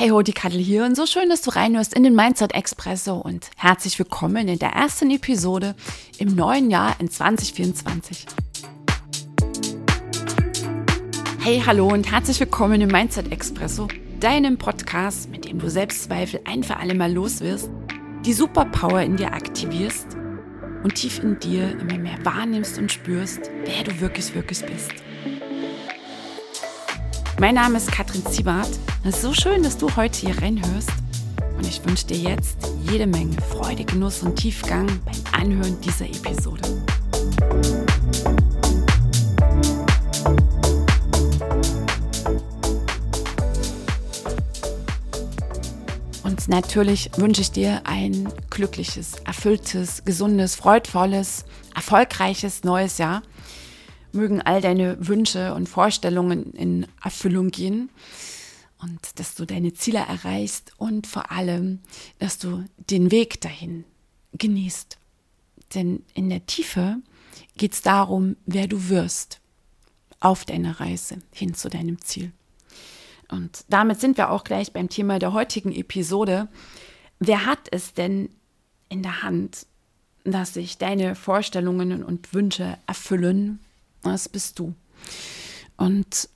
Hey ho, die Kattel hier und so schön, dass du reinhörst in den Mindset Expresso und herzlich willkommen in der ersten Episode im neuen Jahr in 2024. Hey, hallo und herzlich willkommen im Mindset Expresso, deinem Podcast, mit dem du Selbstzweifel ein für alle Mal los wirst, die Superpower in dir aktivierst und tief in dir immer mehr wahrnimmst und spürst, wer du wirklich, wirklich bist. Mein Name ist Katrin Ziebart. Es ist so schön, dass du heute hier reinhörst. Und ich wünsche dir jetzt jede Menge Freude, Genuss und Tiefgang beim Anhören dieser Episode. Und natürlich wünsche ich dir ein glückliches, erfülltes, gesundes, freudvolles, erfolgreiches neues Jahr mögen all deine Wünsche und Vorstellungen in Erfüllung gehen und dass du deine Ziele erreichst und vor allem, dass du den Weg dahin genießt. Denn in der Tiefe geht es darum, wer du wirst auf deiner Reise hin zu deinem Ziel. Und damit sind wir auch gleich beim Thema der heutigen Episode. Wer hat es denn in der Hand, dass sich deine Vorstellungen und Wünsche erfüllen das bist du. Und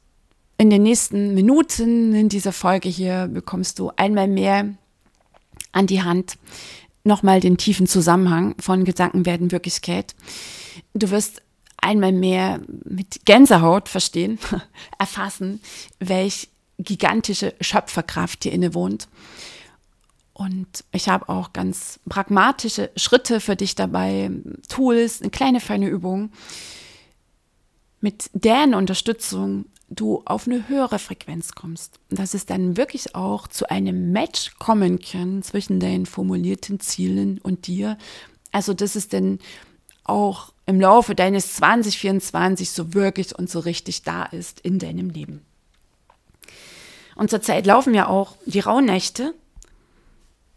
in den nächsten Minuten in dieser Folge hier bekommst du einmal mehr an die Hand nochmal den tiefen Zusammenhang von Gedanken werden Wirklichkeit. Du wirst einmal mehr mit Gänsehaut verstehen, erfassen, welch gigantische Schöpferkraft dir innewohnt. Und ich habe auch ganz pragmatische Schritte für dich dabei, Tools, eine kleine feine Übung, mit deren Unterstützung du auf eine höhere Frequenz kommst. Dass es dann wirklich auch zu einem Match kommen kann zwischen deinen formulierten Zielen und dir. Also, dass es dann auch im Laufe deines 2024 so wirklich und so richtig da ist in deinem Leben. Und zurzeit laufen ja auch die Rauhnächte.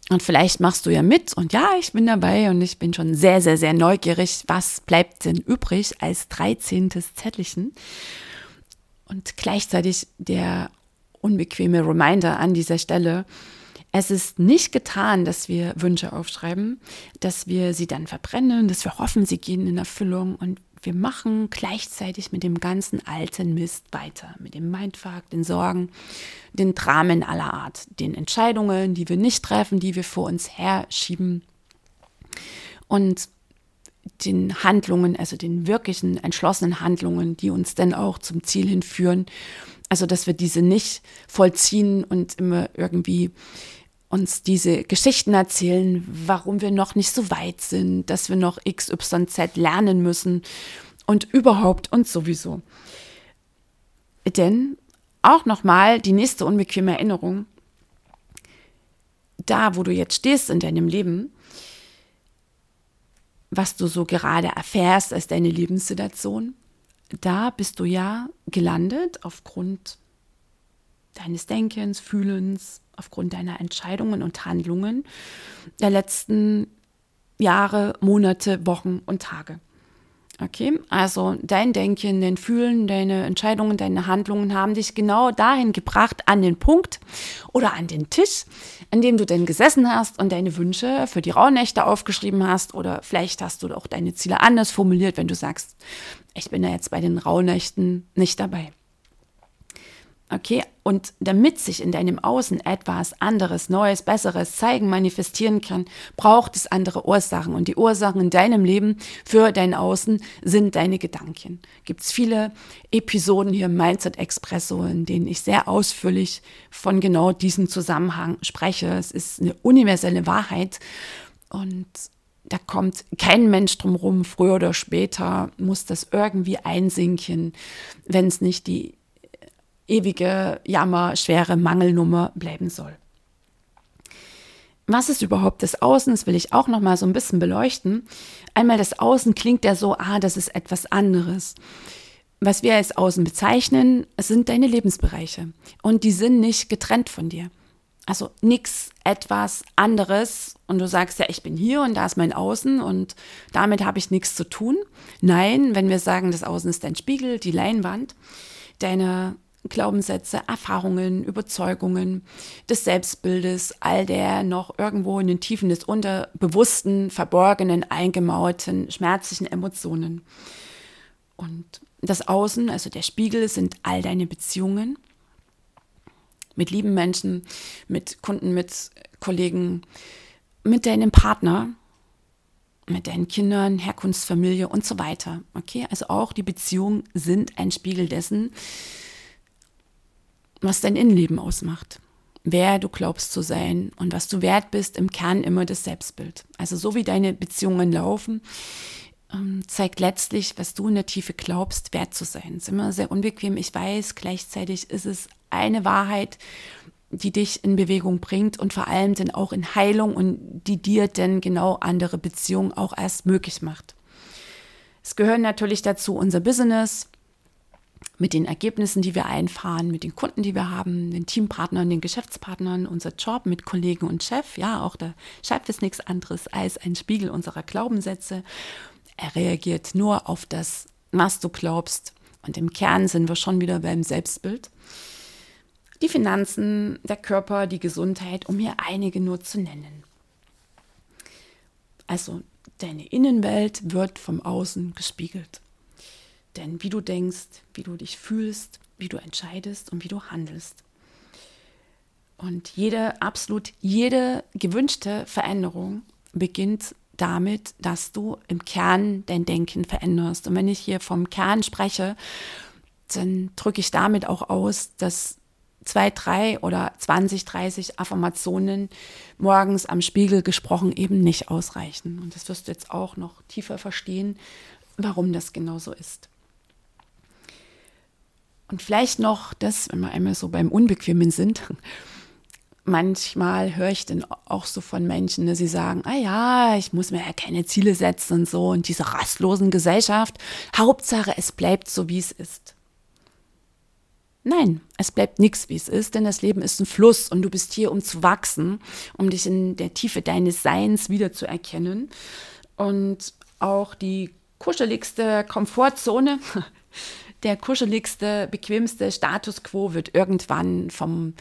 Und vielleicht machst du ja mit und ja, ich bin dabei und ich bin schon sehr, sehr, sehr neugierig. Was bleibt denn übrig als 13. Zettelchen? Und gleichzeitig der unbequeme Reminder an dieser Stelle. Es ist nicht getan, dass wir Wünsche aufschreiben, dass wir sie dann verbrennen, dass wir hoffen, sie gehen in Erfüllung und wir machen gleichzeitig mit dem ganzen alten Mist weiter, mit dem Mindfuck, den Sorgen, den Dramen aller Art, den Entscheidungen, die wir nicht treffen, die wir vor uns herschieben. Und den Handlungen, also den wirklichen entschlossenen Handlungen, die uns dann auch zum Ziel hinführen. Also, dass wir diese nicht vollziehen und immer irgendwie uns diese Geschichten erzählen, warum wir noch nicht so weit sind, dass wir noch XYZ lernen müssen und überhaupt und sowieso. Denn auch nochmal die nächste unbequeme Erinnerung, da wo du jetzt stehst in deinem Leben, was du so gerade erfährst als deine Lebenssituation, da bist du ja gelandet aufgrund deines Denkens, Fühlens, aufgrund deiner Entscheidungen und Handlungen der letzten Jahre, Monate, Wochen und Tage. Okay, also dein Denken, dein Fühlen, deine Entscheidungen, deine Handlungen haben dich genau dahin gebracht, an den Punkt oder an den Tisch, an dem du denn gesessen hast und deine Wünsche für die Rauhnächte aufgeschrieben hast oder vielleicht hast du auch deine Ziele anders formuliert, wenn du sagst, ich bin ja jetzt bei den Rauhnächten nicht dabei. Okay, und damit sich in deinem Außen etwas anderes, Neues, Besseres zeigen, manifestieren kann, braucht es andere Ursachen. Und die Ursachen in deinem Leben für dein Außen sind deine Gedanken. Gibt es viele Episoden hier im Mindset Expresso, in denen ich sehr ausführlich von genau diesem Zusammenhang spreche. Es ist eine universelle Wahrheit und da kommt kein Mensch drum rum, früher oder später muss das irgendwie einsinken, wenn es nicht die ewige, jammer, schwere Mangelnummer bleiben soll. Was ist überhaupt das Außen? Das will ich auch noch mal so ein bisschen beleuchten. Einmal das Außen klingt ja so, ah, das ist etwas anderes. Was wir als Außen bezeichnen, sind deine Lebensbereiche und die sind nicht getrennt von dir. Also nichts etwas anderes und du sagst ja, ich bin hier und da ist mein Außen und damit habe ich nichts zu tun. Nein, wenn wir sagen, das Außen ist dein Spiegel, die Leinwand, deine Glaubenssätze, Erfahrungen, Überzeugungen, des Selbstbildes, all der noch irgendwo in den Tiefen des Unterbewussten, verborgenen, eingemauerten, schmerzlichen Emotionen. Und das Außen, also der Spiegel, sind all deine Beziehungen mit lieben Menschen, mit Kunden, mit Kollegen, mit deinem Partner, mit deinen Kindern, Herkunftsfamilie und so weiter. Okay, also auch die Beziehungen sind ein Spiegel dessen, was dein Innenleben ausmacht. Wer du glaubst zu sein und was du wert bist, im Kern immer das Selbstbild. Also so wie deine Beziehungen laufen, ähm, zeigt letztlich, was du in der Tiefe glaubst, wert zu sein. Das ist immer sehr unbequem. Ich weiß, gleichzeitig ist es eine Wahrheit, die dich in Bewegung bringt und vor allem dann auch in Heilung und die dir dann genau andere Beziehungen auch erst möglich macht. Es gehören natürlich dazu unser Business mit den Ergebnissen, die wir einfahren, mit den Kunden, die wir haben, den Teampartnern, den Geschäftspartnern, unser Job mit Kollegen und Chef. Ja, auch der Chef ist nichts anderes als ein Spiegel unserer Glaubenssätze. Er reagiert nur auf das, was du glaubst. Und im Kern sind wir schon wieder beim Selbstbild die Finanzen, der Körper, die Gesundheit, um hier einige nur zu nennen. Also deine Innenwelt wird vom Außen gespiegelt. Denn wie du denkst, wie du dich fühlst, wie du entscheidest und wie du handelst. Und jede, absolut jede gewünschte Veränderung beginnt damit, dass du im Kern dein Denken veränderst. Und wenn ich hier vom Kern spreche, dann drücke ich damit auch aus, dass zwei, drei oder 20, 30 Affirmationen morgens am Spiegel gesprochen eben nicht ausreichen. Und das wirst du jetzt auch noch tiefer verstehen, warum das genau so ist. Und vielleicht noch das, wenn wir einmal so beim Unbequemen sind. Manchmal höre ich dann auch so von Menschen, dass sie sagen, ah ja, ich muss mir ja keine Ziele setzen und so. Und diese rastlosen Gesellschaft, Hauptsache, es bleibt so, wie es ist. Nein, es bleibt nichts, wie es ist, denn das Leben ist ein Fluss und du bist hier, um zu wachsen, um dich in der Tiefe deines Seins wiederzuerkennen. Und auch die kuscheligste Komfortzone, der kuscheligste, bequemste Status quo wird irgendwann vom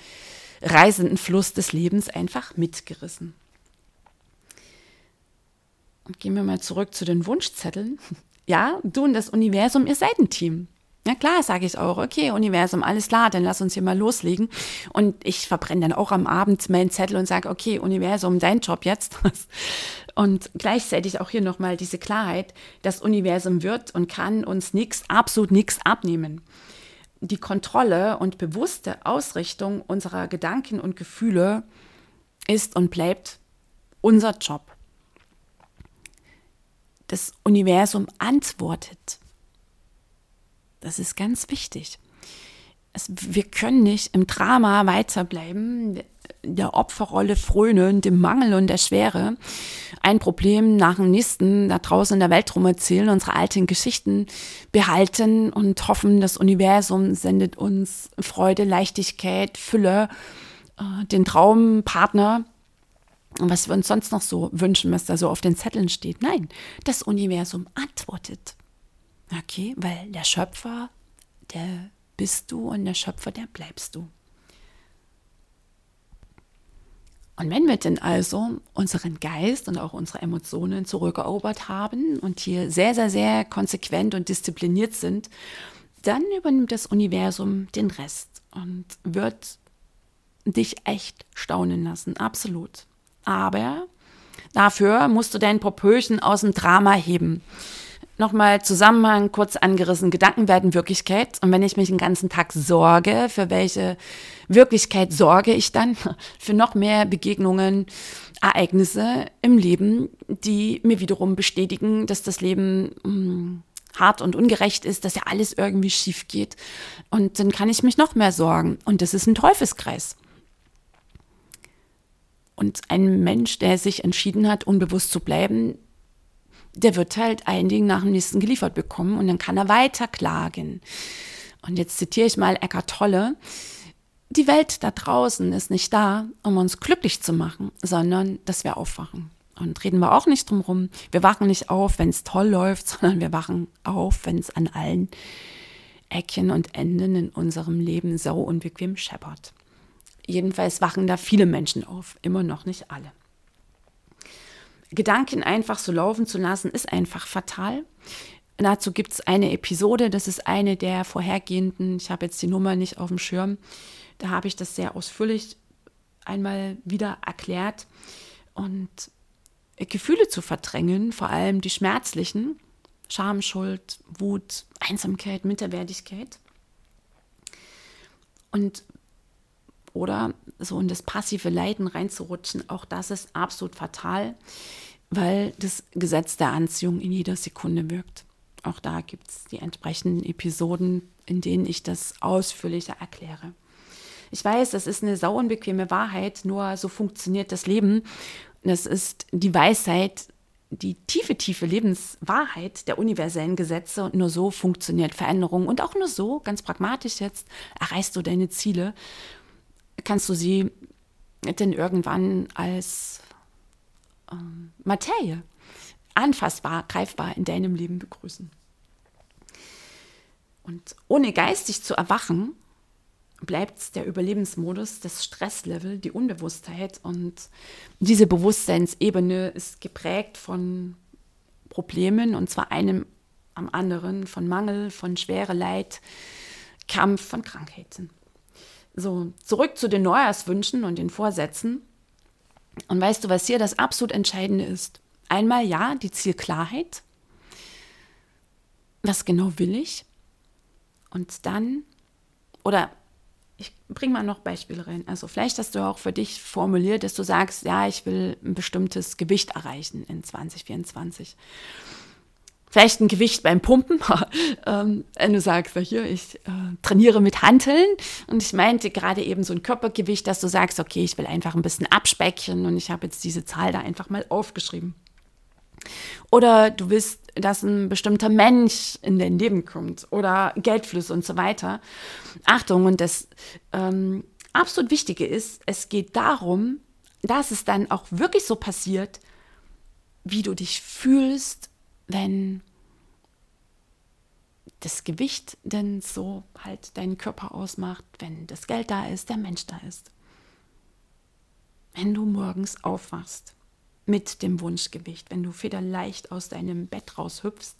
reisenden Fluss des Lebens einfach mitgerissen. Und gehen wir mal zurück zu den Wunschzetteln. Ja, du und das Universum, ihr seid ein Team. Ja klar, sage ich auch, okay, Universum, alles klar, dann lass uns hier mal loslegen. Und ich verbrenne dann auch am Abend meinen Zettel und sage, okay, Universum, dein Job jetzt. Und gleichzeitig auch hier nochmal diese Klarheit, das Universum wird und kann uns nichts, absolut nichts abnehmen. Die Kontrolle und bewusste Ausrichtung unserer Gedanken und Gefühle ist und bleibt unser Job. Das Universum antwortet das ist ganz wichtig. Es, wir können nicht im Drama weiterbleiben, der Opferrolle frönen, dem Mangel und der Schwere, ein Problem nach dem nächsten da draußen in der Welt rum erzählen, unsere alten Geschichten behalten und hoffen, das Universum sendet uns Freude, Leichtigkeit, Fülle, äh, den Traumpartner und was wir uns sonst noch so wünschen, was da so auf den Zetteln steht. Nein, das Universum antwortet. Okay, weil der Schöpfer, der bist du und der Schöpfer, der bleibst du. Und wenn wir denn also unseren Geist und auch unsere Emotionen zurückerobert haben und hier sehr, sehr, sehr konsequent und diszipliniert sind, dann übernimmt das Universum den Rest und wird dich echt staunen lassen, absolut. Aber dafür musst du dein Popöchen aus dem Drama heben. Nochmal Zusammenhang kurz angerissen. Gedanken werden Wirklichkeit. Und wenn ich mich den ganzen Tag sorge, für welche Wirklichkeit sorge ich dann? Für noch mehr Begegnungen, Ereignisse im Leben, die mir wiederum bestätigen, dass das Leben mh, hm, hart und ungerecht ist, dass ja alles irgendwie schief geht. Und dann kann ich mich noch mehr sorgen. Und das ist ein Teufelskreis. Und ein Mensch, der sich entschieden hat, unbewusst zu bleiben, der wird halt ein Ding nach dem nächsten geliefert bekommen und dann kann er weiter klagen. Und jetzt zitiere ich mal Eckart Tolle. Die Welt da draußen ist nicht da, um uns glücklich zu machen, sondern dass wir aufwachen. Und reden wir auch nicht drum rum. Wir wachen nicht auf, wenn es toll läuft, sondern wir wachen auf, wenn es an allen Eckchen und Enden in unserem Leben sau unbequem scheppert. Jedenfalls wachen da viele Menschen auf, immer noch nicht alle. Gedanken einfach so laufen zu lassen, ist einfach fatal. Dazu gibt es eine Episode, das ist eine der vorhergehenden, ich habe jetzt die Nummer nicht auf dem Schirm, da habe ich das sehr ausführlich einmal wieder erklärt. Und Gefühle zu verdrängen, vor allem die schmerzlichen, Scham, Schuld, Wut, Einsamkeit, Minderwertigkeit. Und oder so in das passive Leiden reinzurutschen, auch das ist absolut fatal, weil das Gesetz der Anziehung in jeder Sekunde wirkt. Auch da gibt es die entsprechenden Episoden, in denen ich das ausführlicher erkläre. Ich weiß, das ist eine sauunbequeme Wahrheit, nur so funktioniert das Leben. Das ist die Weisheit, die tiefe, tiefe Lebenswahrheit der universellen Gesetze und nur so funktioniert Veränderung und auch nur so, ganz pragmatisch jetzt, erreichst du deine Ziele, kannst du sie denn irgendwann als ähm, Materie anfassbar, greifbar in deinem Leben begrüßen. Und ohne geistig zu erwachen, bleibt der Überlebensmodus, das Stresslevel, die Unbewusstheit. Und diese Bewusstseinsebene ist geprägt von Problemen, und zwar einem am anderen, von Mangel, von schwere Leid, Kampf, von Krankheiten. So, zurück zu den Neujahrswünschen und den Vorsätzen. Und weißt du, was hier das absolut Entscheidende ist? Einmal ja, die Zielklarheit. Was genau will ich? Und dann, oder ich bringe mal noch Beispiele rein. Also vielleicht hast du auch für dich formuliert, dass du sagst, ja, ich will ein bestimmtes Gewicht erreichen in 2024. Vielleicht ein Gewicht beim Pumpen. ähm, wenn du sagst, hier, ich äh, trainiere mit Hanteln und ich meinte gerade eben so ein Körpergewicht, dass du sagst, okay, ich will einfach ein bisschen abspecken und ich habe jetzt diese Zahl da einfach mal aufgeschrieben. Oder du willst, dass ein bestimmter Mensch in dein Leben kommt oder Geldflüsse und so weiter. Achtung, und das ähm, absolut Wichtige ist, es geht darum, dass es dann auch wirklich so passiert, wie du dich fühlst, wenn das Gewicht denn so halt deinen Körper ausmacht, wenn das Geld da ist, der Mensch da ist. Wenn du morgens aufwachst mit dem Wunschgewicht, wenn du federleicht aus deinem Bett raushüpfst,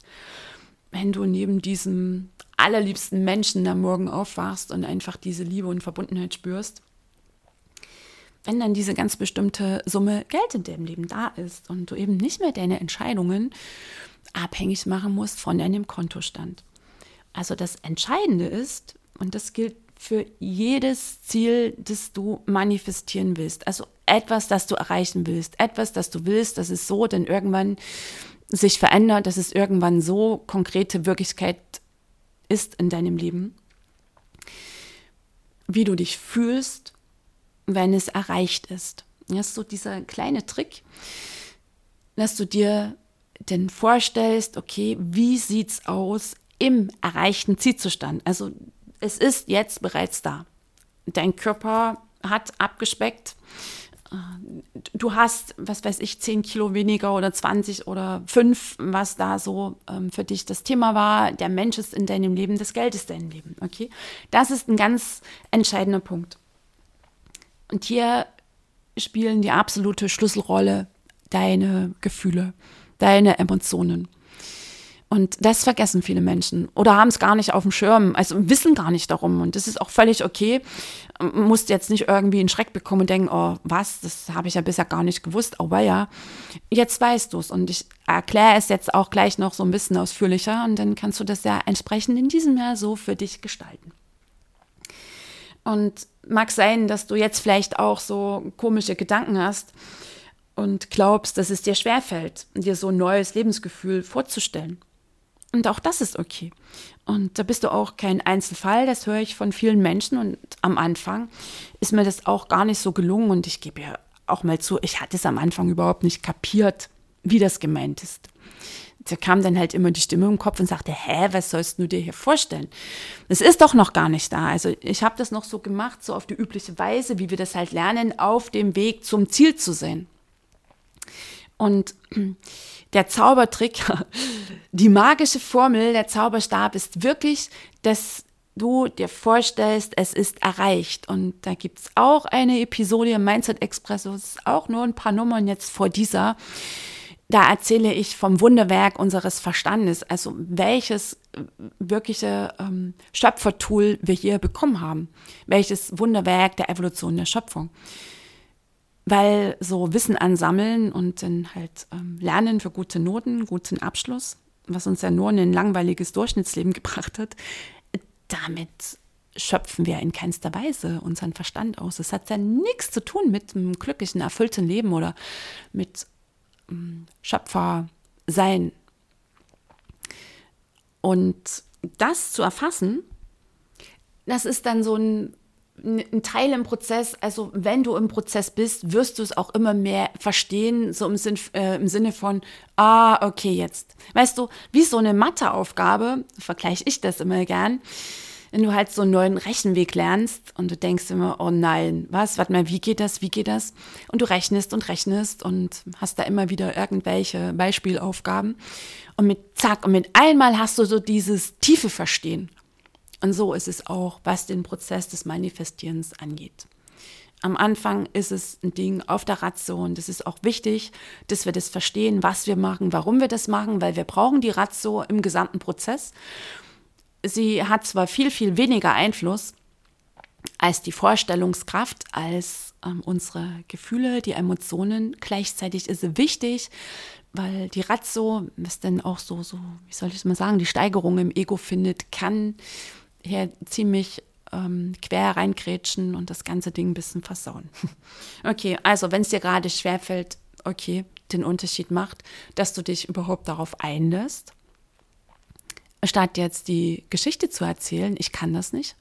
wenn du neben diesem allerliebsten Menschen am Morgen aufwachst und einfach diese Liebe und Verbundenheit spürst, wenn dann diese ganz bestimmte Summe Geld in deinem Leben da ist und du eben nicht mehr deine Entscheidungen abhängig machen musst von deinem Kontostand. Also das Entscheidende ist, und das gilt für jedes Ziel, das du manifestieren willst. Also etwas, das du erreichen willst, etwas, das du willst, dass es so denn irgendwann sich verändert, dass es irgendwann so konkrete Wirklichkeit ist in deinem Leben. Wie du dich fühlst, wenn es erreicht ist. Das ist so dieser kleine Trick, dass du dir denn vorstellst, okay, wie sieht's aus im erreichten Zielzustand? Also es ist jetzt bereits da. Dein Körper hat abgespeckt. Du hast, was weiß ich, 10 Kilo weniger oder 20 oder 5, was da so ähm, für dich das Thema war. Der Mensch ist in deinem Leben, das Geld ist dein Leben. Okay? Das ist ein ganz entscheidender Punkt. Und hier spielen die absolute Schlüsselrolle deine Gefühle, deine Emotionen. Und das vergessen viele Menschen oder haben es gar nicht auf dem Schirm, also wissen gar nicht darum. Und das ist auch völlig okay. Musst jetzt nicht irgendwie einen Schreck bekommen und denken, oh, was, das habe ich ja bisher gar nicht gewusst. Aber ja, jetzt weißt du es. Und ich erkläre es jetzt auch gleich noch so ein bisschen ausführlicher. Und dann kannst du das ja entsprechend in diesem Jahr so für dich gestalten. Und mag sein, dass du jetzt vielleicht auch so komische Gedanken hast und glaubst, dass es dir schwerfällt, dir so ein neues Lebensgefühl vorzustellen. Und auch das ist okay. Und da bist du auch kein Einzelfall, das höre ich von vielen Menschen. Und am Anfang ist mir das auch gar nicht so gelungen. Und ich gebe ja auch mal zu, ich hatte es am Anfang überhaupt nicht kapiert, wie das gemeint ist. Da kam dann halt immer die Stimme im Kopf und sagte, hä, was sollst du dir hier vorstellen? Das ist doch noch gar nicht da. Also ich habe das noch so gemacht, so auf die übliche Weise, wie wir das halt lernen, auf dem Weg zum Ziel zu sein. Und der Zaubertrick, die magische Formel, der Zauberstab ist wirklich, dass du dir vorstellst, es ist erreicht. Und da gibt es auch eine Episode im Mindset Express, es ist auch nur ein paar Nummern jetzt vor dieser. Da erzähle ich vom Wunderwerk unseres Verstandes, also welches wirkliche ähm, Schöpfertool wir hier bekommen haben, welches Wunderwerk der Evolution der Schöpfung weil so Wissen ansammeln und dann halt ähm, lernen für gute Noten, guten Abschluss, was uns ja nur in ein langweiliges Durchschnittsleben gebracht hat, damit schöpfen wir in keinster Weise unseren Verstand aus. Es hat ja nichts zu tun mit einem glücklichen, erfüllten Leben oder mit ähm, Schöpfer Und das zu erfassen, das ist dann so ein ein Teil im Prozess, also wenn du im Prozess bist, wirst du es auch immer mehr verstehen, so im, Sinn, äh, im Sinne von, ah, okay, jetzt. Weißt du, wie so eine Matheaufgabe, vergleiche ich das immer gern, wenn du halt so einen neuen Rechenweg lernst und du denkst immer, oh nein, was, warte mal, wie geht das, wie geht das? Und du rechnest und rechnest und hast da immer wieder irgendwelche Beispielaufgaben. Und mit zack, und mit einmal hast du so dieses tiefe Verstehen. Und so ist es auch, was den Prozess des Manifestierens angeht. Am Anfang ist es ein Ding auf der Ratio und es ist auch wichtig, dass wir das verstehen, was wir machen, warum wir das machen, weil wir brauchen die Ratio im gesamten Prozess. Sie hat zwar viel, viel weniger Einfluss als die Vorstellungskraft, als ähm, unsere Gefühle, die Emotionen. Gleichzeitig ist sie wichtig, weil die Ratio, was denn auch so, so, wie soll ich es mal sagen, die Steigerung im Ego findet, kann hier ziemlich ähm, quer reingrätschen und das ganze Ding ein bisschen versauen. okay, also wenn es dir gerade schwerfällt, okay, den Unterschied macht, dass du dich überhaupt darauf einlässt, statt jetzt die Geschichte zu erzählen, ich kann das nicht.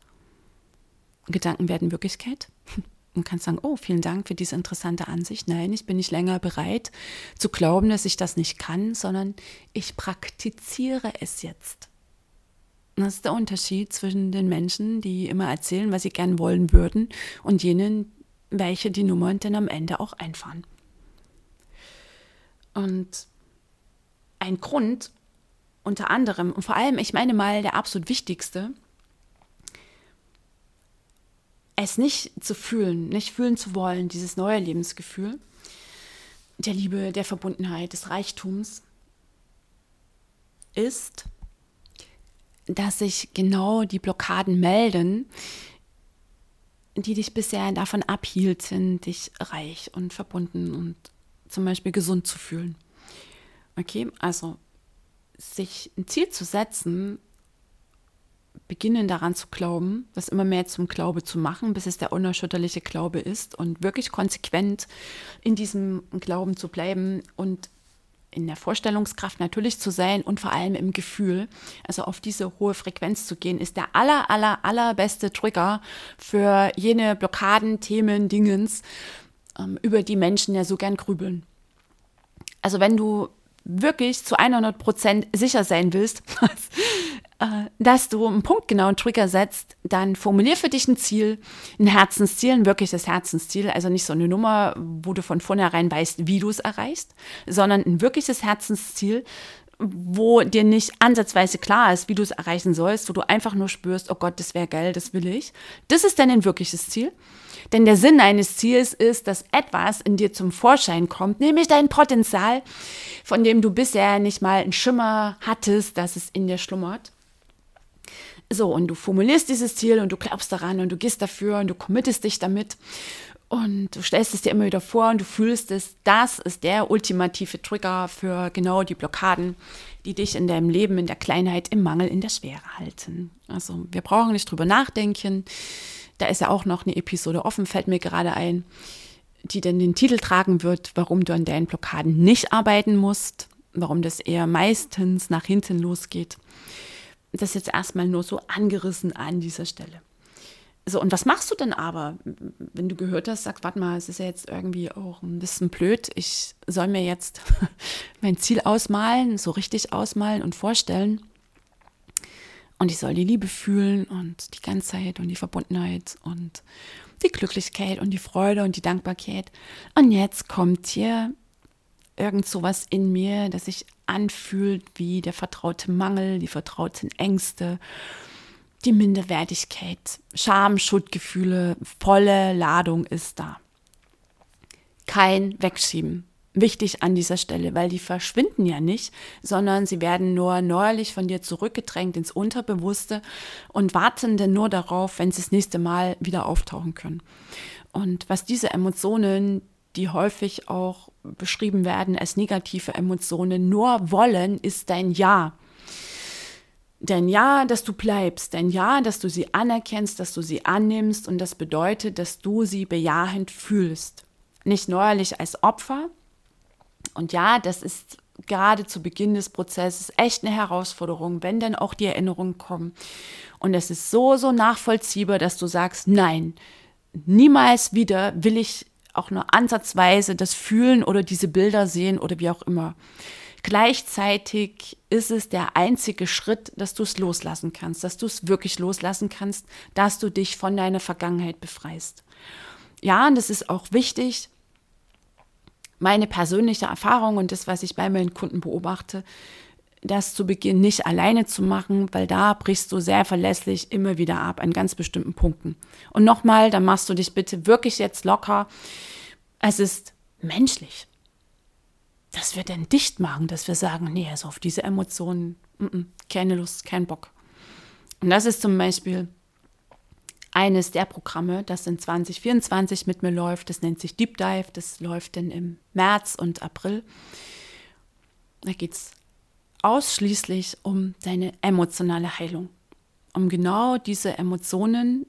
Gedanken werden Wirklichkeit. Und kannst sagen, oh, vielen Dank für diese interessante Ansicht. Nein, ich bin nicht länger bereit zu glauben, dass ich das nicht kann, sondern ich praktiziere es jetzt. Das ist der Unterschied zwischen den Menschen, die immer erzählen, was sie gern wollen würden, und jenen, welche die Nummern dann am Ende auch einfahren. Und ein Grund, unter anderem, und vor allem, ich meine mal, der absolut wichtigste, es nicht zu fühlen, nicht fühlen zu wollen, dieses neue Lebensgefühl der Liebe, der Verbundenheit, des Reichtums, ist, dass sich genau die Blockaden melden, die dich bisher davon abhielten, dich reich und verbunden und zum Beispiel gesund zu fühlen. Okay, also sich ein Ziel zu setzen, beginnen daran zu glauben, das immer mehr zum Glaube zu machen, bis es der unerschütterliche Glaube ist und wirklich konsequent in diesem Glauben zu bleiben und in der Vorstellungskraft natürlich zu sein und vor allem im Gefühl, also auf diese hohe Frequenz zu gehen, ist der aller, aller, allerbeste Trigger für jene Blockaden, Themen, Dingens, ähm, über die Menschen ja so gern grübeln. Also wenn du wirklich zu 100 Prozent sicher sein willst, dass du einen punktgenauen Trigger setzt, dann formulier für dich ein Ziel, ein Herzensziel, ein wirkliches Herzensziel, also nicht so eine Nummer, wo du von vornherein weißt, wie du es erreichst, sondern ein wirkliches Herzensziel, wo dir nicht ansatzweise klar ist, wie du es erreichen sollst, wo du einfach nur spürst, oh Gott, das wäre geil, das will ich. Das ist dann ein wirkliches Ziel. Denn der Sinn eines Ziels ist, dass etwas in dir zum Vorschein kommt, nämlich dein Potenzial, von dem du bisher nicht mal einen Schimmer hattest, dass es in dir schlummert. So, und du formulierst dieses Ziel und du glaubst daran und du gehst dafür und du committest dich damit und du stellst es dir immer wieder vor und du fühlst es, das ist der ultimative Trigger für genau die Blockaden, die dich in deinem Leben, in der Kleinheit, im Mangel, in der Schwere halten. Also wir brauchen nicht drüber nachdenken. Da ist ja auch noch eine Episode offen, fällt mir gerade ein, die dann den Titel tragen wird, warum du an deinen Blockaden nicht arbeiten musst, warum das eher meistens nach hinten losgeht das jetzt erstmal nur so angerissen an dieser Stelle. So, und was machst du denn aber, wenn du gehört hast, sagst, warte mal, es ist ja jetzt irgendwie auch ein bisschen blöd, ich soll mir jetzt mein Ziel ausmalen, so richtig ausmalen und vorstellen. Und ich soll die Liebe fühlen und die Ganzheit und die Verbundenheit und die Glücklichkeit und die Freude und die Dankbarkeit. Und jetzt kommt hier irgend sowas in mir, das sich anfühlt wie der vertraute Mangel, die vertrauten Ängste, die Minderwertigkeit, Scham, Schuldgefühle, volle Ladung ist da. Kein Wegschieben. Wichtig an dieser Stelle, weil die verschwinden ja nicht, sondern sie werden nur neuerlich von dir zurückgedrängt ins Unterbewusste und warten dann nur darauf, wenn sie das nächste Mal wieder auftauchen können. Und was diese Emotionen, die häufig auch beschrieben werden als negative Emotionen, nur wollen, ist dein Ja. Dein Ja, dass du bleibst, dein Ja, dass du sie anerkennst, dass du sie annimmst und das bedeutet, dass du sie bejahend fühlst. Nicht neuerlich als Opfer. Und ja, das ist gerade zu Beginn des Prozesses echt eine Herausforderung, wenn dann auch die Erinnerungen kommen. Und es ist so, so nachvollziehbar, dass du sagst, nein, niemals wieder will ich auch nur ansatzweise das fühlen oder diese Bilder sehen oder wie auch immer. Gleichzeitig ist es der einzige Schritt, dass du es loslassen kannst, dass du es wirklich loslassen kannst, dass du dich von deiner Vergangenheit befreist. Ja, und das ist auch wichtig. Meine persönliche Erfahrung und das, was ich bei meinen Kunden beobachte, das zu Beginn nicht alleine zu machen, weil da brichst du sehr verlässlich immer wieder ab an ganz bestimmten Punkten. Und nochmal, dann machst du dich bitte wirklich jetzt locker. Es ist menschlich dass wir dann dicht machen, dass wir sagen, nee, also auf diese Emotionen, m -m, keine Lust, kein Bock. Und das ist zum Beispiel eines der Programme, das in 2024 mit mir läuft. Das nennt sich Deep Dive. Das läuft dann im März und April. Da geht es ausschließlich um deine emotionale Heilung. Um genau diese Emotionen,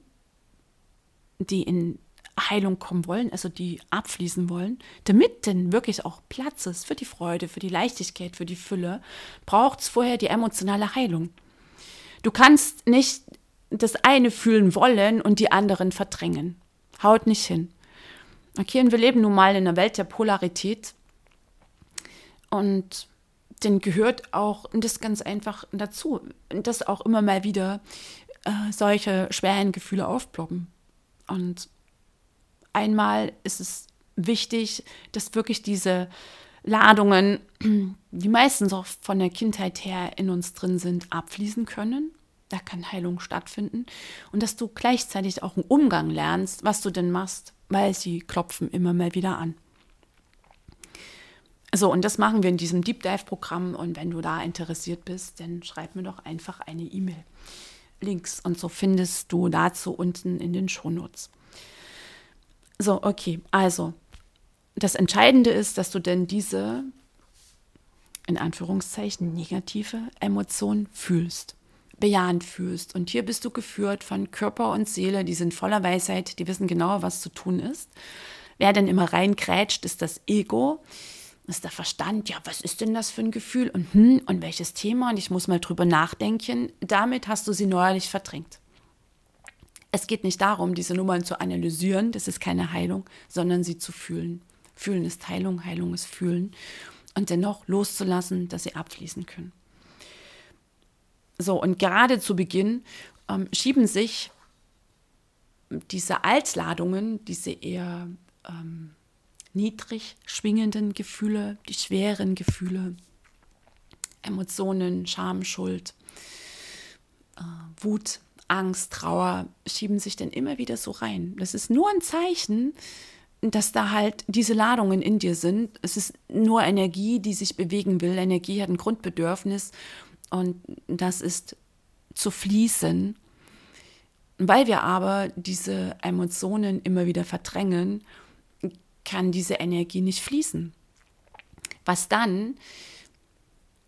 die in Heilung kommen wollen, also die abfließen wollen, damit denn wirklich auch Platz ist für die Freude, für die Leichtigkeit, für die Fülle, braucht es vorher die emotionale Heilung. Du kannst nicht das eine fühlen wollen und die anderen verdrängen. Haut nicht hin. Okay, und wir leben nun mal in einer Welt der Polarität und denn gehört auch das ganz einfach dazu, dass auch immer mal wieder äh, solche schweren Gefühle aufploppen. Und einmal ist es wichtig, dass wirklich diese Ladungen, die meistens auch von der Kindheit her in uns drin sind, abfließen können. Da kann Heilung stattfinden. Und dass du gleichzeitig auch einen Umgang lernst, was du denn machst, weil sie klopfen immer mal wieder an. So, und das machen wir in diesem Deep Dive-Programm. Und wenn du da interessiert bist, dann schreib mir doch einfach eine E-Mail. Links und so findest du dazu unten in den Shownotes. So, okay, also das Entscheidende ist, dass du denn diese, in Anführungszeichen, negative Emotion fühlst, bejahend fühlst. Und hier bist du geführt von Körper und Seele, die sind voller Weisheit, die wissen genau, was zu tun ist. Wer denn immer reinkrätscht, ist das Ego, ist der Verstand. Ja, was ist denn das für ein Gefühl? Und, hm, und welches Thema? Und ich muss mal drüber nachdenken. Damit hast du sie neuerlich verdrängt. Es geht nicht darum, diese Nummern zu analysieren, das ist keine Heilung, sondern sie zu fühlen. Fühlen ist Heilung, Heilung ist Fühlen. Und dennoch loszulassen, dass sie abfließen können. So, und gerade zu Beginn ähm, schieben sich diese Altladungen, diese eher ähm, niedrig schwingenden Gefühle, die schweren Gefühle, Emotionen, Scham, Schuld, äh, Wut, Angst, Trauer schieben sich dann immer wieder so rein. Das ist nur ein Zeichen, dass da halt diese Ladungen in dir sind. Es ist nur Energie, die sich bewegen will. Energie hat ein Grundbedürfnis und das ist zu fließen. Weil wir aber diese Emotionen immer wieder verdrängen, kann diese Energie nicht fließen. Was dann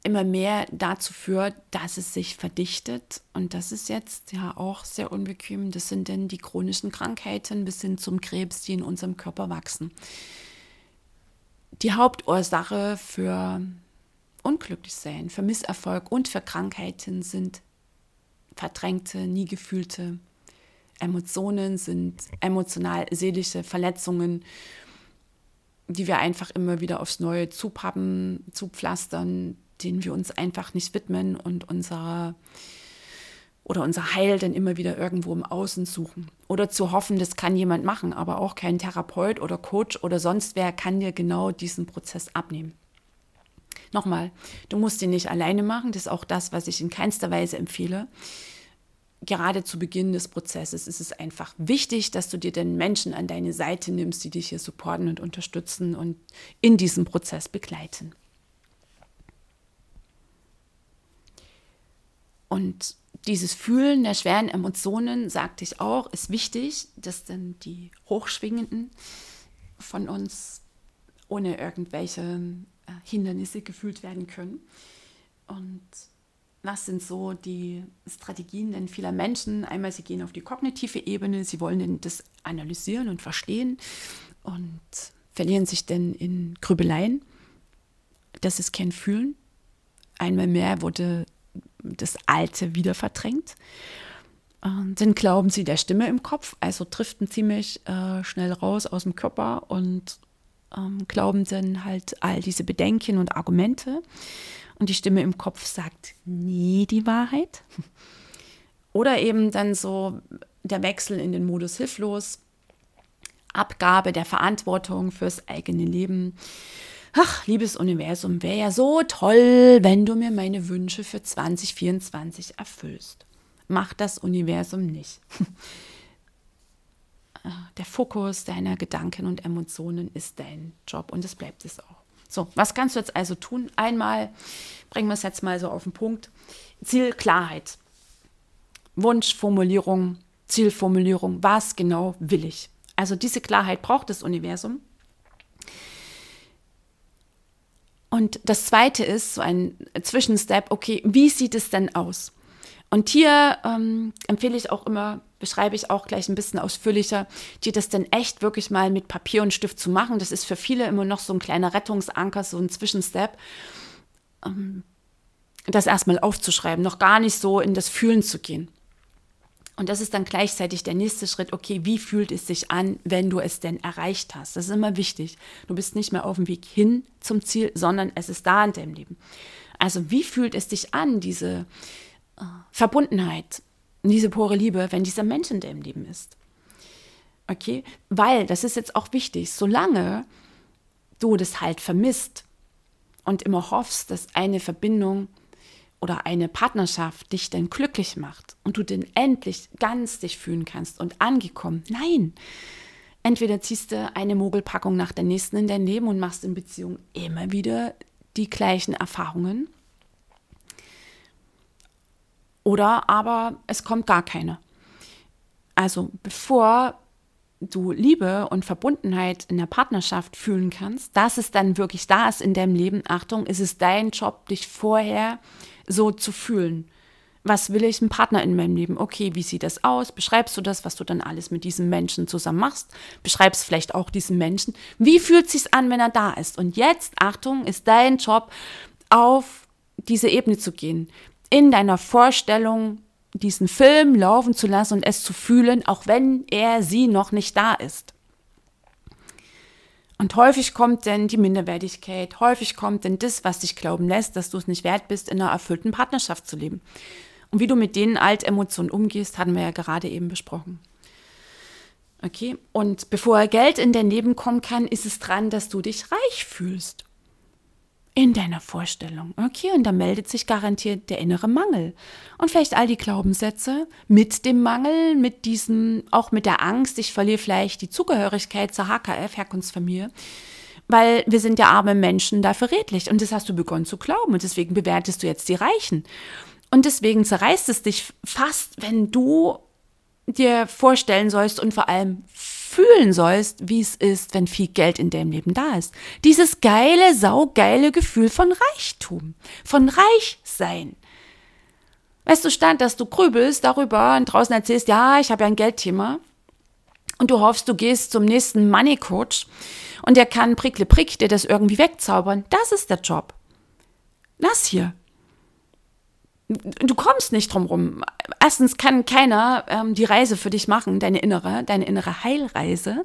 immer mehr dazu führt, dass es sich verdichtet. Und das ist jetzt ja auch sehr unbequem. Das sind denn die chronischen Krankheiten bis hin zum Krebs, die in unserem Körper wachsen. Die Hauptursache für Unglücklichsein, für Misserfolg und für Krankheiten sind verdrängte, nie gefühlte Emotionen, sind emotional-seelische Verletzungen, die wir einfach immer wieder aufs Neue zupappen, zupflastern, denen wir uns einfach nicht widmen und unser oder unser Heil dann immer wieder irgendwo im Außen suchen. Oder zu hoffen, das kann jemand machen, aber auch kein Therapeut oder Coach oder sonst wer kann dir genau diesen Prozess abnehmen. Nochmal, du musst ihn nicht alleine machen. Das ist auch das, was ich in keinster Weise empfehle. Gerade zu Beginn des Prozesses ist es einfach wichtig, dass du dir den Menschen an deine Seite nimmst, die dich hier supporten und unterstützen und in diesem Prozess begleiten. Und dieses Fühlen der schweren Emotionen, sagte ich auch, ist wichtig, dass dann die Hochschwingenden von uns ohne irgendwelche äh, Hindernisse gefühlt werden können. Und was sind so die Strategien denn vieler Menschen? Einmal, sie gehen auf die kognitive Ebene, sie wollen das analysieren und verstehen und verlieren sich dann in Grübeleien. Das ist kein Fühlen. Einmal mehr wurde das Alte wieder verdrängt. Und dann glauben sie der Stimme im Kopf, also driften ziemlich äh, schnell raus aus dem Körper und ähm, glauben dann halt all diese Bedenken und Argumente. Und die Stimme im Kopf sagt nie die Wahrheit. Oder eben dann so der Wechsel in den Modus hilflos, Abgabe der Verantwortung fürs eigene Leben ach, liebes Universum, wäre ja so toll, wenn du mir meine Wünsche für 2024 erfüllst. Macht das Universum nicht. Der Fokus deiner Gedanken und Emotionen ist dein Job und es bleibt es auch. So, was kannst du jetzt also tun? Einmal bringen wir es jetzt mal so auf den Punkt. Zielklarheit. Wunschformulierung, Zielformulierung. Was genau will ich? Also diese Klarheit braucht das Universum. Und das zweite ist so ein Zwischenstep, okay, wie sieht es denn aus? Und hier ähm, empfehle ich auch immer, beschreibe ich auch gleich ein bisschen ausführlicher, dir das dann echt wirklich mal mit Papier und Stift zu machen. Das ist für viele immer noch so ein kleiner Rettungsanker, so ein Zwischenstep. Ähm, das erstmal aufzuschreiben, noch gar nicht so in das Fühlen zu gehen. Und das ist dann gleichzeitig der nächste Schritt, okay, wie fühlt es sich an, wenn du es denn erreicht hast? Das ist immer wichtig. Du bist nicht mehr auf dem Weg hin zum Ziel, sondern es ist da in deinem Leben. Also wie fühlt es dich an, diese äh, Verbundenheit, diese pure Liebe, wenn dieser Mensch in deinem Leben ist? Okay, weil, das ist jetzt auch wichtig, solange du das halt vermisst und immer hoffst, dass eine Verbindung oder eine Partnerschaft dich denn glücklich macht und du denn endlich ganz dich fühlen kannst und angekommen. Nein. Entweder ziehst du eine Mogelpackung nach der nächsten in dein Leben und machst in Beziehung immer wieder die gleichen Erfahrungen. Oder aber es kommt gar keine. Also bevor du Liebe und Verbundenheit in der Partnerschaft fühlen kannst, dass es dann wirklich da ist in deinem Leben, Achtung, ist es dein Job, dich vorher so zu fühlen. Was will ich, ein Partner in meinem Leben? Okay, wie sieht das aus? Beschreibst du das, was du dann alles mit diesem Menschen zusammen machst? Beschreibst vielleicht auch diesen Menschen. Wie fühlt es sich an, wenn er da ist? Und jetzt, Achtung, ist dein Job, auf diese Ebene zu gehen. In deiner Vorstellung diesen Film laufen zu lassen und es zu fühlen, auch wenn er sie noch nicht da ist. Und häufig kommt denn die Minderwertigkeit, häufig kommt denn das, was dich glauben lässt, dass du es nicht wert bist, in einer erfüllten Partnerschaft zu leben. Und wie du mit den Altemotionen umgehst, hatten wir ja gerade eben besprochen. Okay, und bevor Geld in dein Leben kommen kann, ist es dran, dass du dich reich fühlst in deiner Vorstellung. Okay, und da meldet sich garantiert der innere Mangel. Und vielleicht all die Glaubenssätze mit dem Mangel, mit diesem, auch mit der Angst, ich verliere vielleicht die Zugehörigkeit zur HKF, Herkunftsfamilie. Weil wir sind ja arme Menschen dafür redlich. Und das hast du begonnen zu glauben. Und deswegen bewertest du jetzt die Reichen. Und deswegen zerreißt es dich fast, wenn du dir vorstellen sollst und vor allem fühlen sollst, wie es ist, wenn viel Geld in deinem Leben da ist. Dieses geile, saugeile Gefühl von Reichtum, von Reichsein. Weißt du, stand, dass du grübelst darüber und draußen erzählst, ja, ich habe ja ein Geldthema und du hoffst, du gehst zum nächsten Money Coach und der kann prickle prick dir das irgendwie wegzaubern. Das ist der Job. Lass hier du kommst nicht drum rum. Erstens kann keiner ähm, die Reise für dich machen, deine innere, deine innere Heilreise.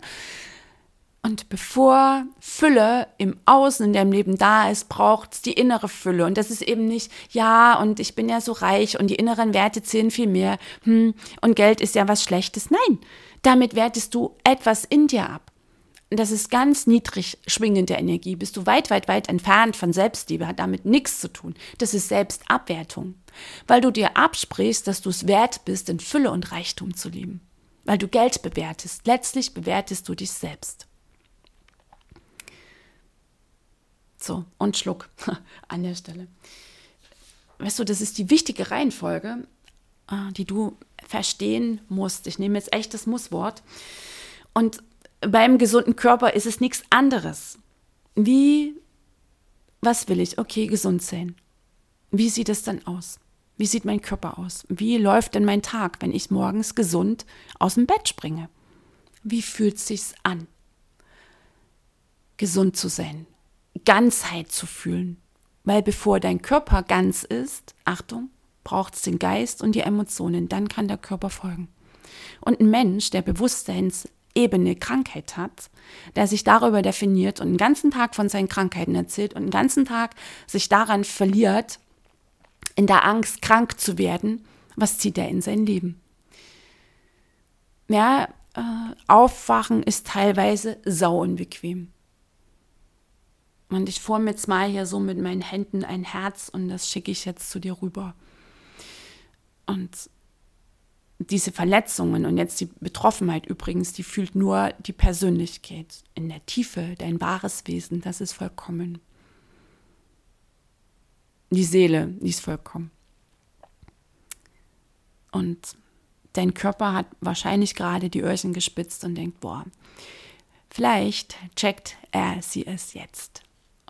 Und bevor Fülle im Außen in deinem Leben da ist, braucht es die innere Fülle. Und das ist eben nicht, ja, und ich bin ja so reich und die inneren Werte zählen viel mehr. Hm, und Geld ist ja was Schlechtes. Nein, damit wertest du etwas in dir ab. Das ist ganz niedrig schwingende Energie. Bist du weit, weit, weit entfernt von Selbstliebe, hat damit nichts zu tun. Das ist Selbstabwertung. Weil du dir absprichst, dass du es wert bist, in Fülle und Reichtum zu leben. Weil du Geld bewertest. Letztlich bewertest du dich selbst. So, und Schluck an der Stelle. Weißt du, das ist die wichtige Reihenfolge, äh, die du verstehen musst. Ich nehme jetzt echt das Musswort. Und beim gesunden Körper ist es nichts anderes. Wie, was will ich? Okay, gesund sein. Wie sieht es dann aus? Wie sieht mein Körper aus? Wie läuft denn mein Tag, wenn ich morgens gesund aus dem Bett springe? Wie fühlt es sich an? Gesund zu sein, Ganzheit zu fühlen. Weil bevor dein Körper ganz ist, Achtung, braucht es den Geist und die Emotionen, dann kann der Körper folgen. Und ein Mensch, der Bewusstseinsebene Krankheit hat, der sich darüber definiert und den ganzen Tag von seinen Krankheiten erzählt und den ganzen Tag sich daran verliert, in der Angst krank zu werden, was zieht er in sein Leben? Ja, äh, Aufwachen ist teilweise sau unbequem. Und ich forme jetzt mal hier so mit meinen Händen ein Herz und das schicke ich jetzt zu dir rüber. Und diese Verletzungen und jetzt die Betroffenheit übrigens, die fühlt nur die Persönlichkeit in der Tiefe, dein wahres Wesen, das ist vollkommen. Die Seele, die ist vollkommen. Und dein Körper hat wahrscheinlich gerade die Öhrchen gespitzt und denkt, boah, vielleicht checkt er sie es jetzt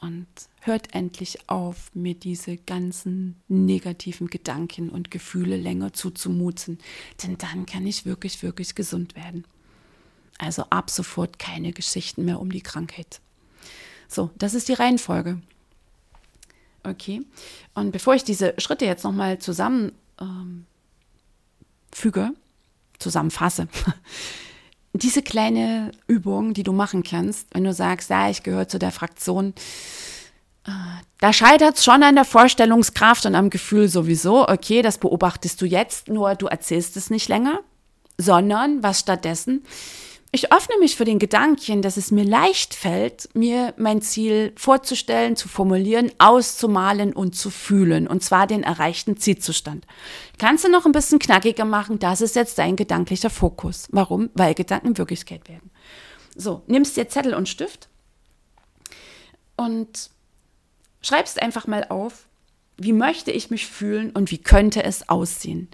und hört endlich auf, mir diese ganzen negativen Gedanken und Gefühle länger zuzumuten, denn dann kann ich wirklich, wirklich gesund werden. Also ab sofort keine Geschichten mehr um die Krankheit. So, das ist die Reihenfolge. Okay. Und bevor ich diese Schritte jetzt nochmal zusammen ähm, zusammenfasse, diese kleine Übung, die du machen kannst, wenn du sagst, ja, ich gehöre zu der Fraktion, äh, da scheitert es schon an der Vorstellungskraft und am Gefühl sowieso, okay, das beobachtest du jetzt, nur du erzählst es nicht länger, sondern was stattdessen? Ich öffne mich für den Gedanken, dass es mir leicht fällt, mir mein Ziel vorzustellen, zu formulieren, auszumalen und zu fühlen. Und zwar den erreichten Zielzustand. Kannst du noch ein bisschen knackiger machen? Das ist jetzt dein gedanklicher Fokus. Warum? Weil Gedanken Wirklichkeit werden. So, nimmst dir Zettel und Stift und schreibst einfach mal auf, wie möchte ich mich fühlen und wie könnte es aussehen.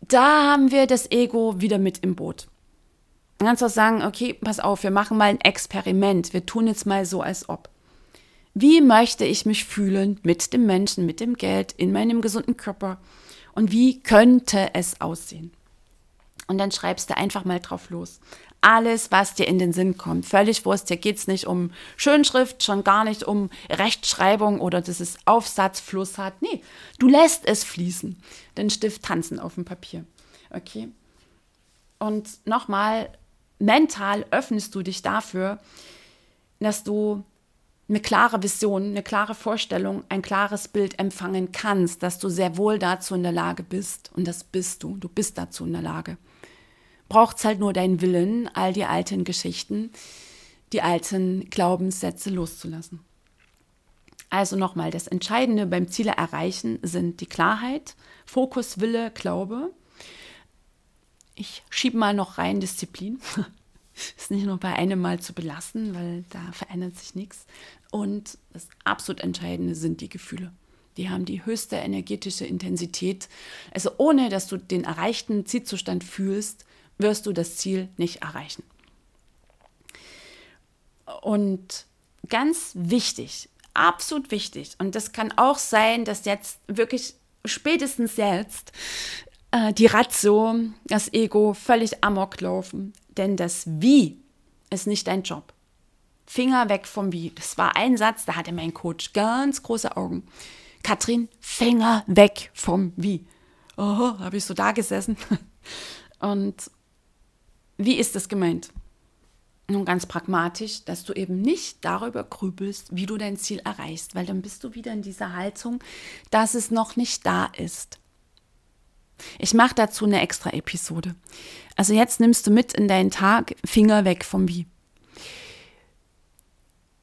Da haben wir das Ego wieder mit im Boot. Dann kannst du auch sagen, okay, pass auf, wir machen mal ein Experiment. Wir tun jetzt mal so, als ob. Wie möchte ich mich fühlen mit dem Menschen, mit dem Geld, in meinem gesunden Körper? Und wie könnte es aussehen? Und dann schreibst du einfach mal drauf los. Alles, was dir in den Sinn kommt. Völlig Wurst. Hier geht es nicht um Schönschrift, schon gar nicht um Rechtschreibung oder dass es Aufsatzfluss hat. Nee, du lässt es fließen. Den Stift tanzen auf dem Papier. Okay? Und nochmal, mental öffnest du dich dafür, dass du eine klare Vision, eine klare Vorstellung, ein klares Bild empfangen kannst, dass du sehr wohl dazu in der Lage bist. Und das bist du. Du bist dazu in der Lage. Braucht es halt nur deinen Willen, all die alten Geschichten, die alten Glaubenssätze loszulassen. Also nochmal, das Entscheidende beim Ziele erreichen sind die Klarheit, Fokus, Wille, Glaube ich schiebe mal noch rein Disziplin. Ist nicht nur bei einem Mal zu belassen, weil da verändert sich nichts. Und das absolut Entscheidende sind die Gefühle. Die haben die höchste energetische Intensität. Also ohne dass du den erreichten Zielzustand fühlst, wirst du das Ziel nicht erreichen. Und ganz wichtig, absolut wichtig, und das kann auch sein, dass jetzt wirklich spätestens jetzt äh, die Ratio, das Ego völlig amok laufen. Denn das Wie ist nicht dein Job. Finger weg vom Wie. Das war ein Satz, da hatte mein Coach ganz große Augen. Katrin, Finger weg vom Wie. Oh, habe ich so da gesessen. Und wie ist das gemeint? Nun ganz pragmatisch, dass du eben nicht darüber grübelst, wie du dein Ziel erreichst, weil dann bist du wieder in dieser Haltung, dass es noch nicht da ist. Ich mache dazu eine extra Episode. Also jetzt nimmst du mit in deinen Tag Finger weg vom Wie.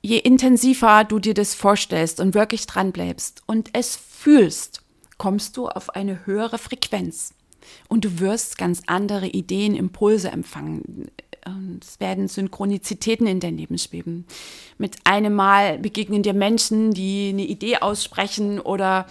je intensiver du dir das vorstellst und wirklich dran bleibst und es fühlst, kommst du auf eine höhere Frequenz. Und du wirst ganz andere Ideen, Impulse empfangen. Es werden Synchronizitäten in dein Leben schweben. Mit einem Mal begegnen dir Menschen, die eine Idee aussprechen oder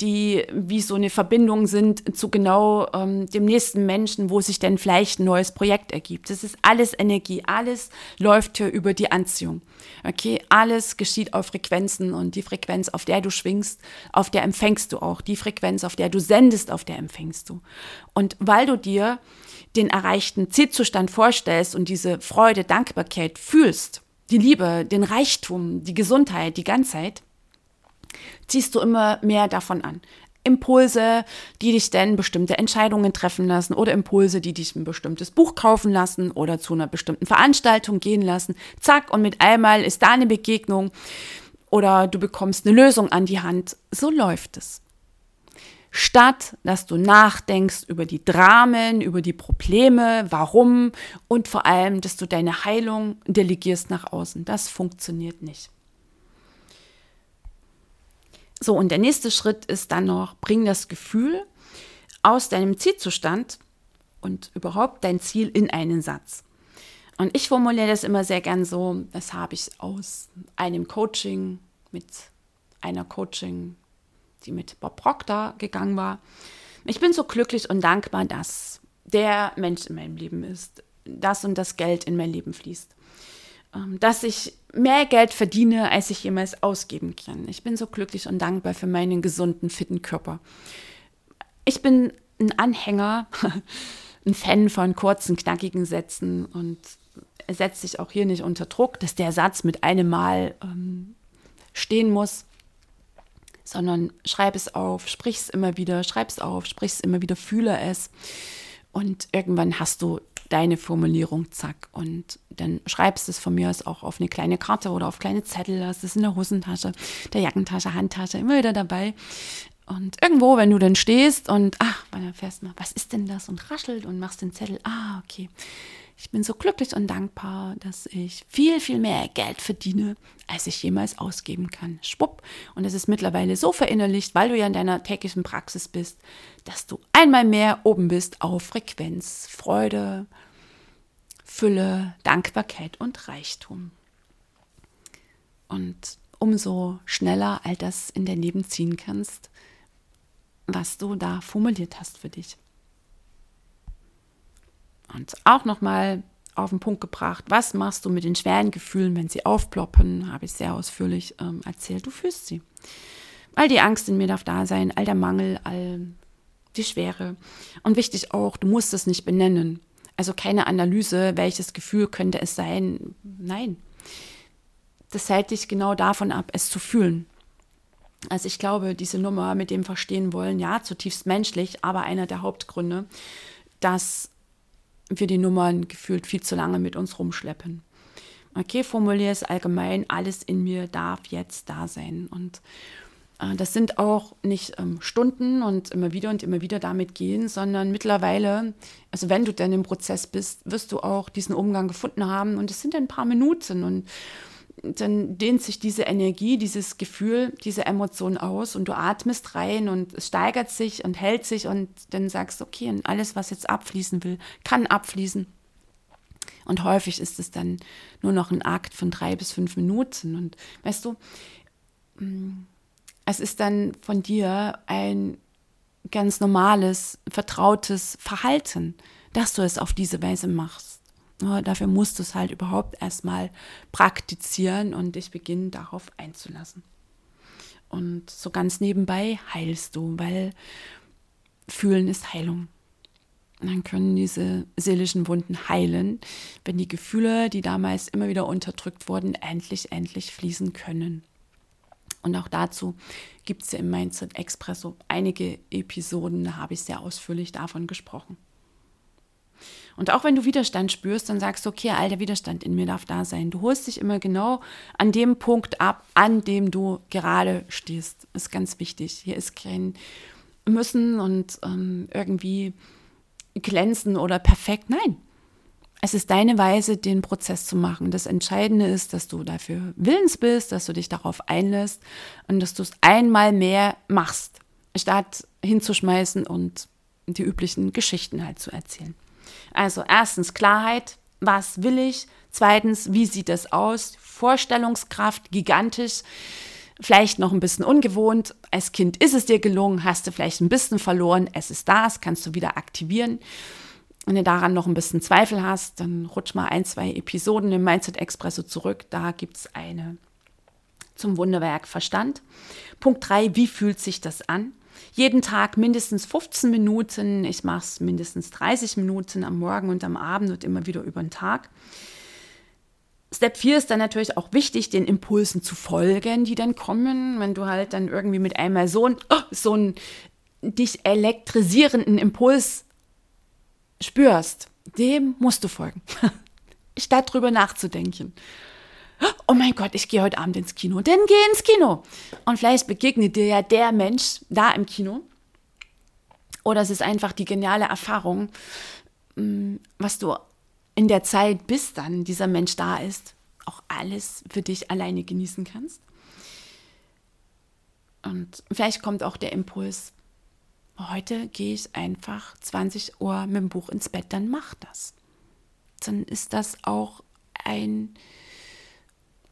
die wie so eine Verbindung sind zu genau ähm, dem nächsten Menschen, wo sich dann vielleicht ein neues Projekt ergibt. Das ist alles Energie, alles läuft hier über die Anziehung. Okay, alles geschieht auf Frequenzen und die Frequenz, auf der du schwingst, auf der empfängst du auch. Die Frequenz, auf der du sendest, auf der empfängst du. Und weil du dir den erreichten Zielzustand vorstellst und diese Freude, Dankbarkeit fühlst, die Liebe, den Reichtum, die Gesundheit, die Ganzheit, ziehst du immer mehr davon an. Impulse, die dich denn bestimmte Entscheidungen treffen lassen oder Impulse, die dich ein bestimmtes Buch kaufen lassen oder zu einer bestimmten Veranstaltung gehen lassen. Zack, und mit einmal ist da eine Begegnung oder du bekommst eine Lösung an die Hand. So läuft es. Statt dass du nachdenkst über die Dramen, über die Probleme, warum und vor allem, dass du deine Heilung delegierst nach außen. Das funktioniert nicht. So, und der nächste Schritt ist dann noch, bring das Gefühl aus deinem Zielzustand und überhaupt dein Ziel in einen Satz. Und ich formuliere das immer sehr gern so, das habe ich aus einem Coaching mit einer Coaching, die mit Bob Proctor gegangen war. Ich bin so glücklich und dankbar, dass der Mensch in meinem Leben ist, das und das Geld in mein Leben fließt. Ähm, dass ich mehr Geld verdiene, als ich jemals ausgeben kann. Ich bin so glücklich und dankbar für meinen gesunden, fitten Körper. Ich bin ein Anhänger, ein Fan von kurzen, knackigen Sätzen und setzt sich auch hier nicht unter Druck, dass der Satz mit einem Mal ähm, stehen muss, sondern schreib es auf, sprich es immer wieder, schreib es auf, sprich es immer wieder, fühle es und irgendwann hast du deine Formulierung, zack. Und dann schreibst du es von mir aus auch auf eine kleine Karte oder auf kleine Zettel, hast es in der Hosentasche, der Jackentasche, Handtasche, immer wieder dabei. Und irgendwo, wenn du dann stehst und, ach, dann fährst du mal, was ist denn das? Und raschelt und machst den Zettel, ah, okay. Ich bin so glücklich und dankbar, dass ich viel, viel mehr Geld verdiene, als ich jemals ausgeben kann. Schwupp. Und es ist mittlerweile so verinnerlicht, weil du ja in deiner täglichen Praxis bist, dass du einmal mehr oben bist auf Frequenz, Freude, Fülle, Dankbarkeit und Reichtum. Und umso schneller all das in dein Leben ziehen kannst, was du da formuliert hast für dich. Und auch nochmal auf den Punkt gebracht, was machst du mit den schweren Gefühlen, wenn sie aufploppen, habe ich sehr ausführlich ähm, erzählt. Du fühlst sie. All die Angst in mir darf da sein, all der Mangel, all die Schwere. Und wichtig auch, du musst es nicht benennen. Also keine Analyse, welches Gefühl könnte es sein. Nein. Das hält dich genau davon ab, es zu fühlen. Also ich glaube, diese Nummer mit dem Verstehen wollen, ja, zutiefst menschlich, aber einer der Hauptgründe, dass wir die Nummern gefühlt viel zu lange mit uns rumschleppen. Okay, formuliere es allgemein, alles in mir darf jetzt da sein. Und äh, das sind auch nicht ähm, Stunden und immer wieder und immer wieder damit gehen, sondern mittlerweile, also wenn du dann im Prozess bist, wirst du auch diesen Umgang gefunden haben und es sind ein paar Minuten und dann dehnt sich diese Energie, dieses Gefühl, diese Emotion aus und du atmest rein und es steigert sich und hält sich und dann sagst, okay, und alles, was jetzt abfließen will, kann abfließen. Und häufig ist es dann nur noch ein Akt von drei bis fünf Minuten. Und weißt du, mm, es ist dann von dir ein ganz normales, vertrautes Verhalten, dass du es auf diese Weise machst. Nur dafür musst du es halt überhaupt erstmal praktizieren und dich beginnen darauf einzulassen. Und so ganz nebenbei heilst du, weil fühlen ist Heilung. Dann können diese seelischen Wunden heilen, wenn die Gefühle, die damals immer wieder unterdrückt wurden, endlich, endlich fließen können. Und auch dazu gibt es ja im Mindset Expresso einige Episoden, da habe ich sehr ausführlich davon gesprochen. Und auch wenn du Widerstand spürst, dann sagst du, okay, all der Widerstand in mir darf da sein. Du holst dich immer genau an dem Punkt ab, an dem du gerade stehst. Ist ganz wichtig. Hier ist kein Müssen und ähm, irgendwie glänzen oder perfekt. Nein. Es ist deine Weise, den Prozess zu machen. Das Entscheidende ist, dass du dafür willens bist, dass du dich darauf einlässt und dass du es einmal mehr machst, statt hinzuschmeißen und die üblichen Geschichten halt zu erzählen. Also erstens Klarheit, was will ich? Zweitens, wie sieht es aus? Vorstellungskraft, gigantisch, vielleicht noch ein bisschen ungewohnt. Als Kind ist es dir gelungen, hast du vielleicht ein bisschen verloren, es ist da, das kannst du wieder aktivieren. Wenn du daran noch ein bisschen Zweifel hast, dann rutsch mal ein, zwei Episoden im Mindset Expresso zurück. Da gibt es eine zum Wunderwerk Verstand. Punkt 3, wie fühlt sich das an? Jeden Tag mindestens 15 Minuten. Ich mache es mindestens 30 Minuten am Morgen und am Abend und immer wieder über den Tag. Step 4 ist dann natürlich auch wichtig, den Impulsen zu folgen, die dann kommen. Wenn du halt dann irgendwie mit einmal so, ein, oh, so einen dich elektrisierenden Impuls spürst, dem musst du folgen. Statt drüber nachzudenken. Oh mein Gott, ich gehe heute Abend ins Kino. Dann geh ins Kino. Und vielleicht begegnet dir ja der Mensch da im Kino. Oder es ist einfach die geniale Erfahrung, mm, was du in der Zeit, bis dann dieser Mensch da ist, auch alles für dich alleine genießen kannst. Und vielleicht kommt auch der Impuls, heute gehe ich einfach 20 Uhr mit dem Buch ins Bett, dann mach das. Dann ist das auch ein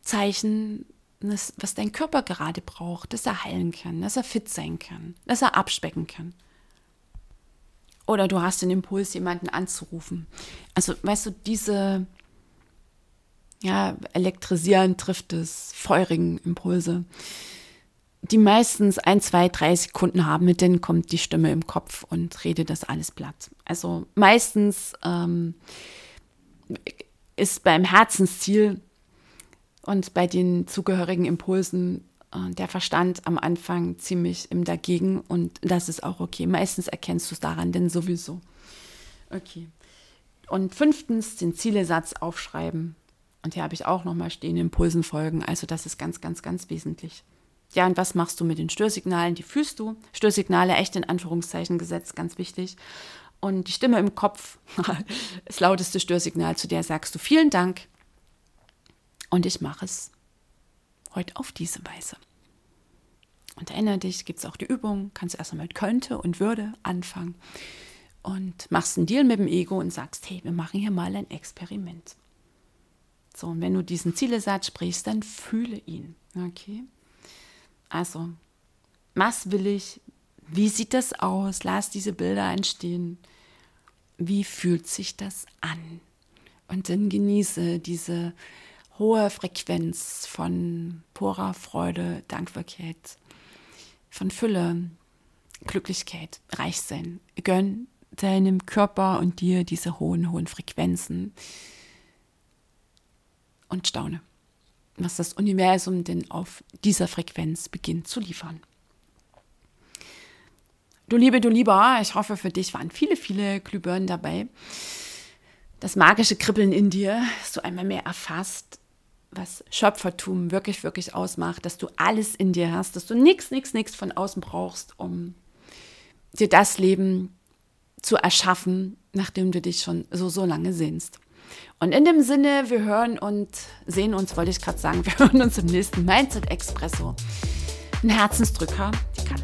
Zeichen, was dein Körper gerade braucht, dass er heilen kann, dass er fit sein kann, dass er abspecken kann. Oder du hast den Impuls, jemanden anzurufen. Also, weißt du, diese ja, elektrisierend trifft es, feurigen Impulse die meistens ein, zwei, drei Sekunden haben, mit denen kommt die Stimme im Kopf und redet das alles platt. Also meistens ähm, ist beim Herzensziel und bei den zugehörigen Impulsen äh, der Verstand am Anfang ziemlich im Dagegen und das ist auch okay. Meistens erkennst du es daran, denn sowieso. Okay. Und fünftens den Zielesatz aufschreiben. Und hier habe ich auch nochmal stehen, Impulsen folgen. Also das ist ganz, ganz, ganz wesentlich. Ja, und was machst du mit den Störsignalen? Die fühlst du. Störsignale echt in Anführungszeichen gesetzt, ganz wichtig. Und die Stimme im Kopf, das lauteste Störsignal, zu der sagst du vielen Dank. Und ich mache es heute auf diese Weise. Und erinnere dich, gibt es auch die Übung, kannst du erstmal mit könnte und würde anfangen und machst einen Deal mit dem Ego und sagst, hey, wir machen hier mal ein Experiment. So, und wenn du diesen Zielesatz sprichst, dann fühle ihn. Okay? Also, was will ich? Wie sieht das aus? Lass diese Bilder entstehen. Wie fühlt sich das an? Und dann genieße diese hohe Frequenz von purer Freude, Dankbarkeit, von Fülle, Glücklichkeit, Reichsein. Gönn deinem Körper und dir diese hohen, hohen Frequenzen und staune was das Universum denn auf dieser Frequenz beginnt zu liefern. Du Liebe, du Lieber, ich hoffe, für dich waren viele, viele Glühbirnen dabei. Das magische Kribbeln in dir, du einmal mehr erfasst, was Schöpfertum wirklich, wirklich ausmacht, dass du alles in dir hast, dass du nichts, nichts, nichts von außen brauchst, um dir das Leben zu erschaffen, nachdem du dich schon so, so lange sehnst. Und in dem Sinne, wir hören und sehen uns, wollte ich gerade sagen, wir hören uns im nächsten Mindset Expresso. Ein Herzensdrücker, die kann.